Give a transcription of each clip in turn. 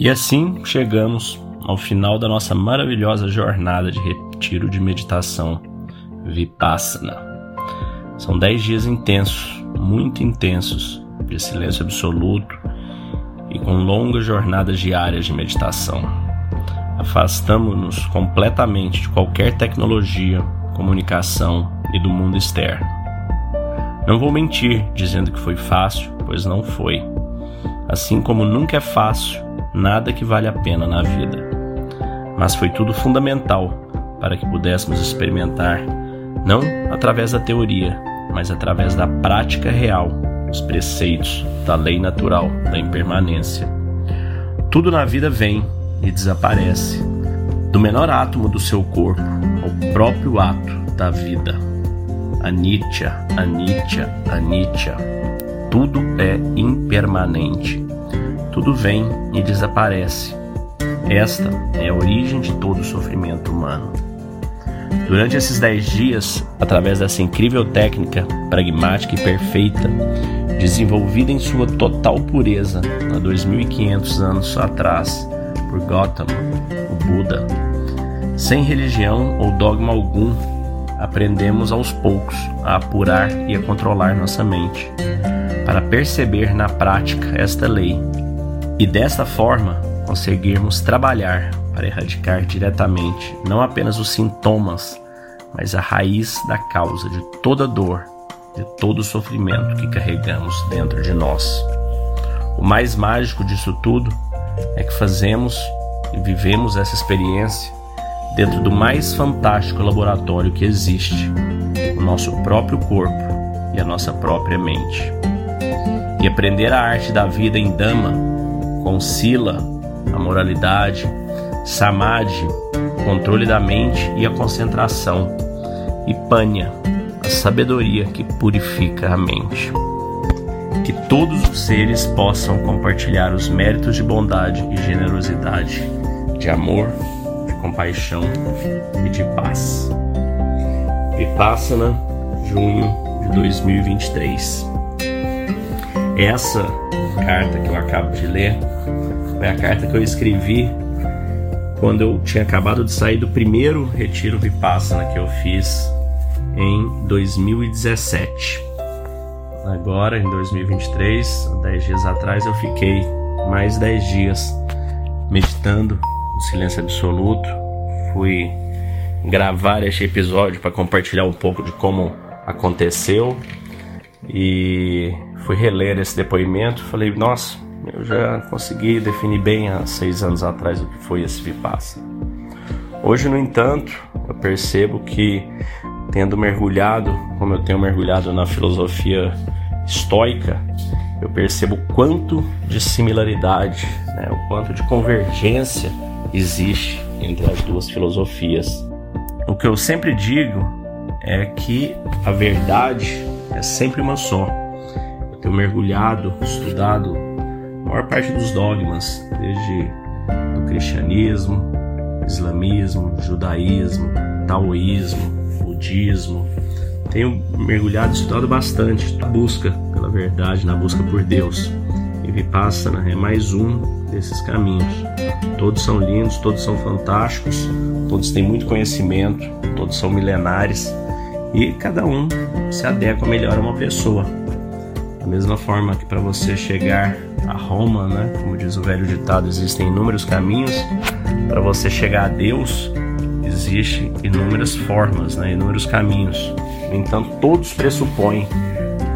E assim chegamos ao final da nossa maravilhosa jornada de retiro de meditação Vipassana. São dez dias intensos, muito intensos, de silêncio absoluto e com longas jornadas diárias de meditação. Afastamos-nos completamente de qualquer tecnologia, comunicação e do mundo externo. Não vou mentir dizendo que foi fácil, pois não foi. Assim como nunca é fácil nada que vale a pena na vida. Mas foi tudo fundamental para que pudéssemos experimentar, não através da teoria, mas através da prática real, os preceitos da lei natural da impermanência. Tudo na vida vem e desaparece, do menor átomo do seu corpo ao próprio ato da vida. Anicca, anicca, anicca. Tudo é impermanente. Tudo vem e desaparece. Esta é a origem de todo o sofrimento humano. Durante esses dez dias, através dessa incrível técnica pragmática e perfeita, desenvolvida em sua total pureza há 2500 anos atrás por Gautama, o Buda, sem religião ou dogma algum, aprendemos aos poucos a apurar e a controlar nossa mente, para perceber na prática esta lei e desta forma conseguirmos trabalhar para erradicar diretamente não apenas os sintomas, mas a raiz da causa de toda dor, de todo sofrimento que carregamos dentro de nós. O mais mágico disso tudo é que fazemos e vivemos essa experiência dentro do mais fantástico laboratório que existe, o nosso próprio corpo e a nossa própria mente. E aprender a arte da vida em Dama com Sila, a moralidade, Samadhi, controle da mente e a concentração, e Panya, a sabedoria que purifica a mente. Que todos os seres possam compartilhar os méritos de bondade e generosidade, de amor, de compaixão e de paz. Vipassana, junho de 2023. Essa carta que eu acabo de ler foi a carta que eu escrevi quando eu tinha acabado de sair do primeiro retiro Vipassana que eu fiz em 2017. Agora, em 2023, 10 dias atrás, eu fiquei mais 10 dias meditando no silêncio absoluto. Fui gravar este episódio para compartilhar um pouco de como aconteceu e fui reler esse depoimento. Falei, nossa, eu já consegui definir bem há seis anos atrás o que foi esse Vipassana. Hoje, no entanto, eu percebo que, tendo mergulhado, como eu tenho mergulhado na filosofia estoica, eu percebo quanto de similaridade, né, o quanto de convergência existe entre as duas filosofias. O que eu sempre digo é que a verdade é sempre uma só. Tenho mergulhado, estudado a maior parte dos dogmas, desde o cristianismo, islamismo, judaísmo, taoísmo, budismo. Tenho mergulhado, estudado bastante na busca pela verdade, na busca por Deus. E Vipassana é mais um desses caminhos. Todos são lindos, todos são fantásticos, todos têm muito conhecimento, todos são milenares e cada um se adequa melhor a uma pessoa. Da mesma forma que para você chegar a Roma, né, como diz o velho ditado, existem inúmeros caminhos, para você chegar a Deus existem inúmeras formas, né, inúmeros caminhos. No entanto, todos pressupõem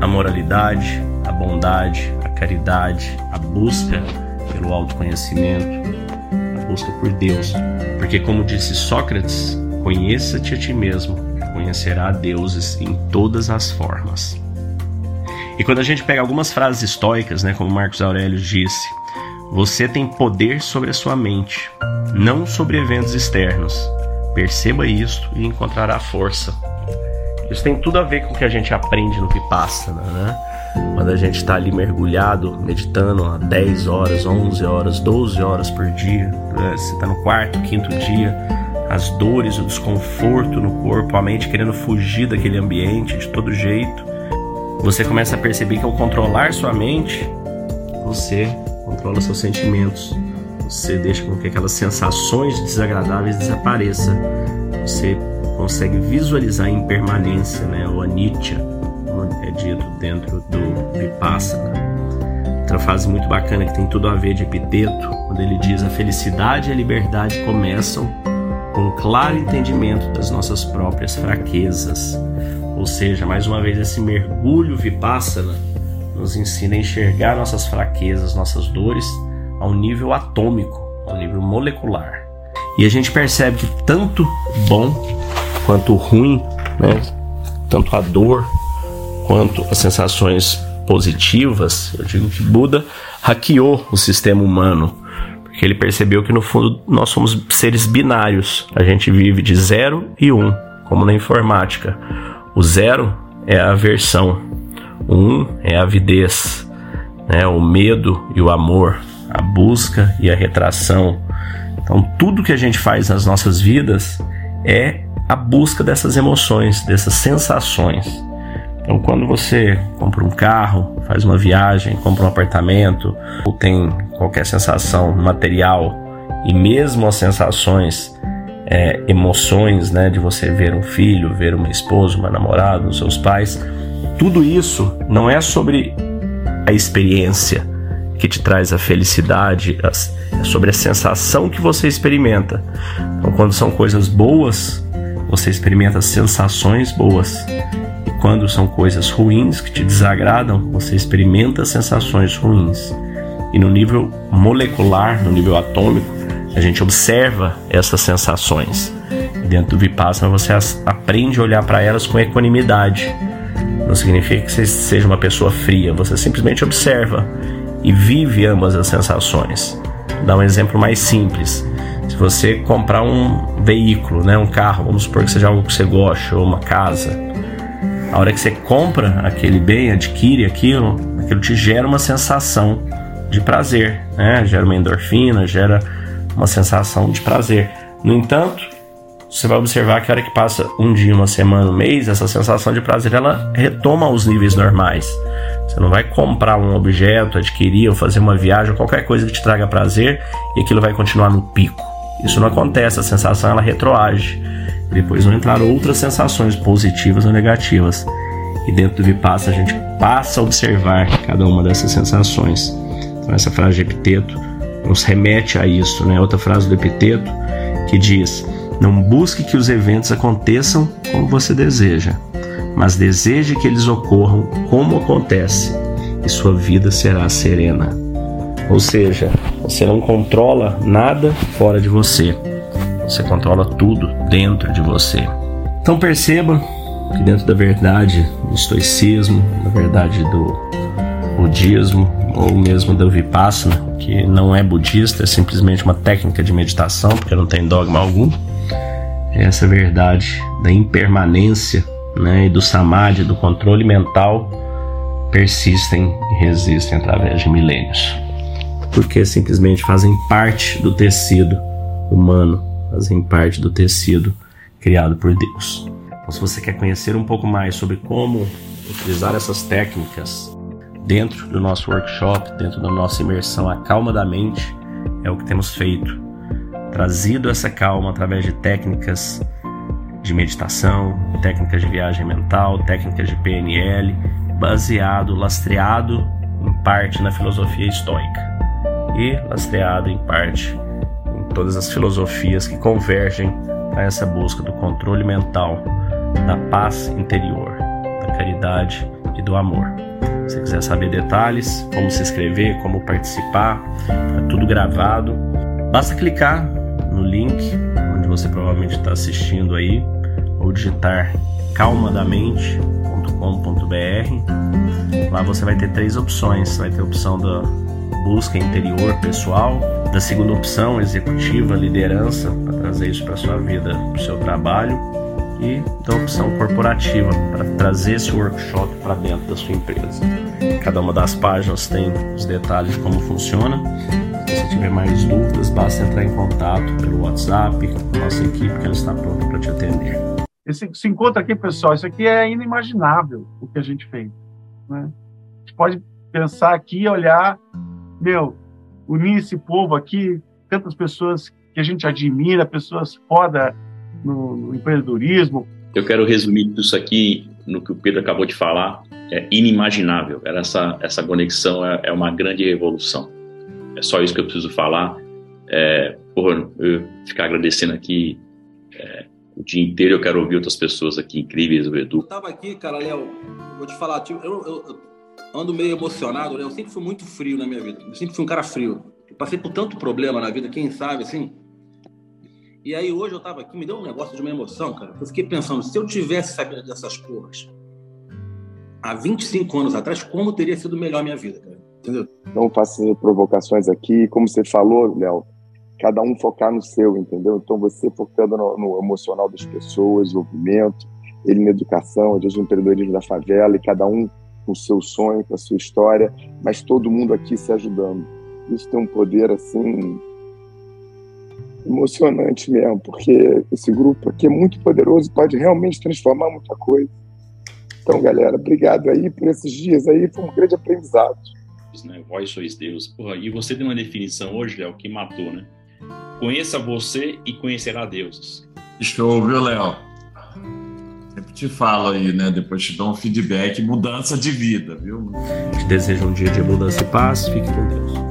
a moralidade, a bondade, a caridade, a busca pelo autoconhecimento, a busca por Deus. Porque, como disse Sócrates, conheça-te a ti mesmo conhecerá deuses em todas as formas. E quando a gente pega algumas frases estoicas, né, como Marcos Aurélio disse, você tem poder sobre a sua mente, não sobre eventos externos. Perceba isso e encontrará força. Isso tem tudo a ver com o que a gente aprende no Vipassana, né? Quando a gente está ali mergulhado, meditando há 10 horas, 11 horas, 12 horas por dia, né? você está no quarto, quinto dia, as dores, o desconforto no corpo, a mente querendo fugir daquele ambiente de todo jeito, você começa a perceber que ao controlar sua mente, você controla seus sentimentos, você deixa com que aquelas sensações desagradáveis desapareçam. Você consegue visualizar a impermanência, né, ou anitya, como é dito dentro do Vipassana. Outra frase muito bacana que tem tudo a ver de epiteto, quando ele diz a felicidade e a liberdade começam com um claro entendimento das nossas próprias fraquezas. Ou seja, mais uma vez esse mergulho Vipassana nos ensina a enxergar nossas fraquezas, nossas dores ao nível atômico, ao nível molecular. E a gente percebe que tanto bom quanto ruim, né? tanto a dor quanto as sensações positivas, eu digo que Buda hackeou o sistema humano, porque ele percebeu que no fundo nós somos seres binários. A gente vive de zero e um, como na informática. O zero é a aversão, o um é a avidez, né? o medo e o amor, a busca e a retração. Então, tudo que a gente faz nas nossas vidas é a busca dessas emoções, dessas sensações. Então, quando você compra um carro, faz uma viagem, compra um apartamento, ou tem qualquer sensação material, e mesmo as sensações, é, emoções, né, de você ver um filho, ver uma esposa, uma namorada, os seus pais, tudo isso não é sobre a experiência que te traz a felicidade, é sobre a sensação que você experimenta. Então, quando são coisas boas, você experimenta sensações boas. E quando são coisas ruins que te desagradam, você experimenta sensações ruins. E no nível molecular, no nível atômico, a gente observa essas sensações. Dentro do Vipassana você aprende a olhar para elas com equanimidade. Não significa que você seja uma pessoa fria, você simplesmente observa e vive ambas as sensações. Vou dar um exemplo mais simples. Se você comprar um veículo, né, um carro, vamos supor que seja algo que você gosta, ou uma casa, a hora que você compra aquele bem, adquire aquilo, aquilo te gera uma sensação de prazer, né? Gera uma endorfina, gera uma sensação de prazer. No entanto, você vai observar que a hora que passa um dia, uma semana, um mês, essa sensação de prazer ela retoma aos níveis normais. Você não vai comprar um objeto, adquirir ou fazer uma viagem, qualquer coisa que te traga prazer e aquilo vai continuar no pico. Isso não acontece, a sensação ela retroage. Depois vão entrar outras sensações positivas ou negativas. E dentro do Vipassana a gente passa a observar cada uma dessas sensações. Então essa frase de Epiteto nos remete a isso, né? Outra frase do Epiteto que diz: "Não busque que os eventos aconteçam como você deseja, mas deseje que eles ocorram como acontece, e sua vida será serena." Ou seja, você não controla nada fora de você. Você controla tudo dentro de você. Então perceba que dentro da verdade do estoicismo, da verdade do budismo ou mesmo do vipassana, que não é budista, é simplesmente uma técnica de meditação, porque não tem dogma algum, é essa verdade da impermanência né, e do samadhi, do controle mental, persistem e resistem através de milênios. Porque simplesmente fazem parte do tecido humano, fazem parte do tecido criado por Deus. Então, se você quer conhecer um pouco mais sobre como utilizar essas técnicas dentro do nosso workshop, dentro da nossa imersão A Calma da Mente, é o que temos feito. Trazido essa calma através de técnicas de meditação, técnicas de viagem mental, técnicas de PNL, baseado, lastreado em parte na filosofia estoica e lastreado em parte em todas as filosofias que convergem para essa busca do controle mental, da paz interior, da caridade e do amor. Se você quiser saber detalhes, como se inscrever, como participar, é tudo gravado. Basta clicar no link onde você provavelmente está assistindo aí, ou digitar calmadamente.com.br. Lá você vai ter três opções. Vai ter a opção da busca interior pessoal, da segunda opção, executiva, liderança, para trazer isso para sua vida, para o seu trabalho, e da opção corporativa, para trazer esse workshop para dentro da sua empresa. Cada uma das páginas tem os detalhes de como funciona. Se tiver mais dúvidas, basta entrar em contato pelo WhatsApp com a nossa equipe, que ela está pronta para te atender. Esse, esse encontro aqui, pessoal, isso aqui é inimaginável o que a gente fez. Né? A gente pode pensar aqui, olhar meu, unir esse povo aqui, tantas pessoas que a gente admira, pessoas foda no, no empreendedorismo. Eu quero resumir tudo isso aqui no que o Pedro acabou de falar. É inimaginável. Essa, essa conexão é, é uma grande revolução. É só isso que eu preciso falar. É, porra, eu ficar agradecendo aqui é, o dia inteiro. Eu quero ouvir outras pessoas aqui incríveis, o Edu. Eu tava aqui, cara, Léo, vou te falar, tipo, eu, eu, eu, ando meio emocionado, né? Eu sempre fui muito frio na minha vida. Eu sempre fui um cara frio. Eu passei por tanto problema na vida, quem sabe, assim. E aí hoje eu tava aqui, me deu um negócio de uma emoção, cara. Eu fiquei pensando, se eu tivesse sabido dessas porras há 25 anos atrás, como teria sido melhor a minha vida, cara? Entendeu? Não faço provocações aqui, como você falou, Léo, cada um focar no seu, entendeu? Então você focando no, no emocional das pessoas, desenvolvimento, ele na educação, às vezes no empreendedorismo da favela, e cada um com o seu sonho, com a sua história, mas todo mundo aqui se ajudando. Isso tem um poder assim emocionante mesmo, porque esse grupo aqui é muito poderoso, pode realmente transformar muita coisa. Então, galera, obrigado aí por esses dias aí, foi um grande aprendizado. Né? Vós sois Deus. Porra, e você tem uma definição hoje, Léo, que matou, né? Conheça você e conhecerá deuses. Show, viu, Léo? Sempre te falo aí, né? Depois te dou um feedback, mudança de vida, viu? Te desejo um dia de mudança e paz. Fique com Deus.